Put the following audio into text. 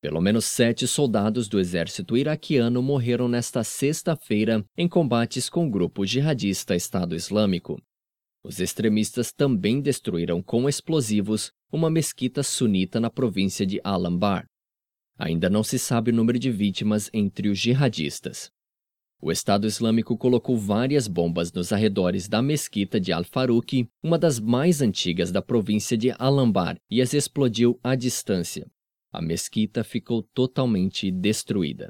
Pelo menos sete soldados do exército iraquiano morreram nesta sexta-feira em combates com grupo jihadista Estado Islâmico. Os extremistas também destruíram com explosivos uma mesquita sunita na província de Al-Anbar. Ainda não se sabe o número de vítimas entre os jihadistas. O Estado Islâmico colocou várias bombas nos arredores da mesquita de Al-Faruq, uma das mais antigas da província de Al-Anbar, e as explodiu à distância. A mesquita ficou totalmente destruída.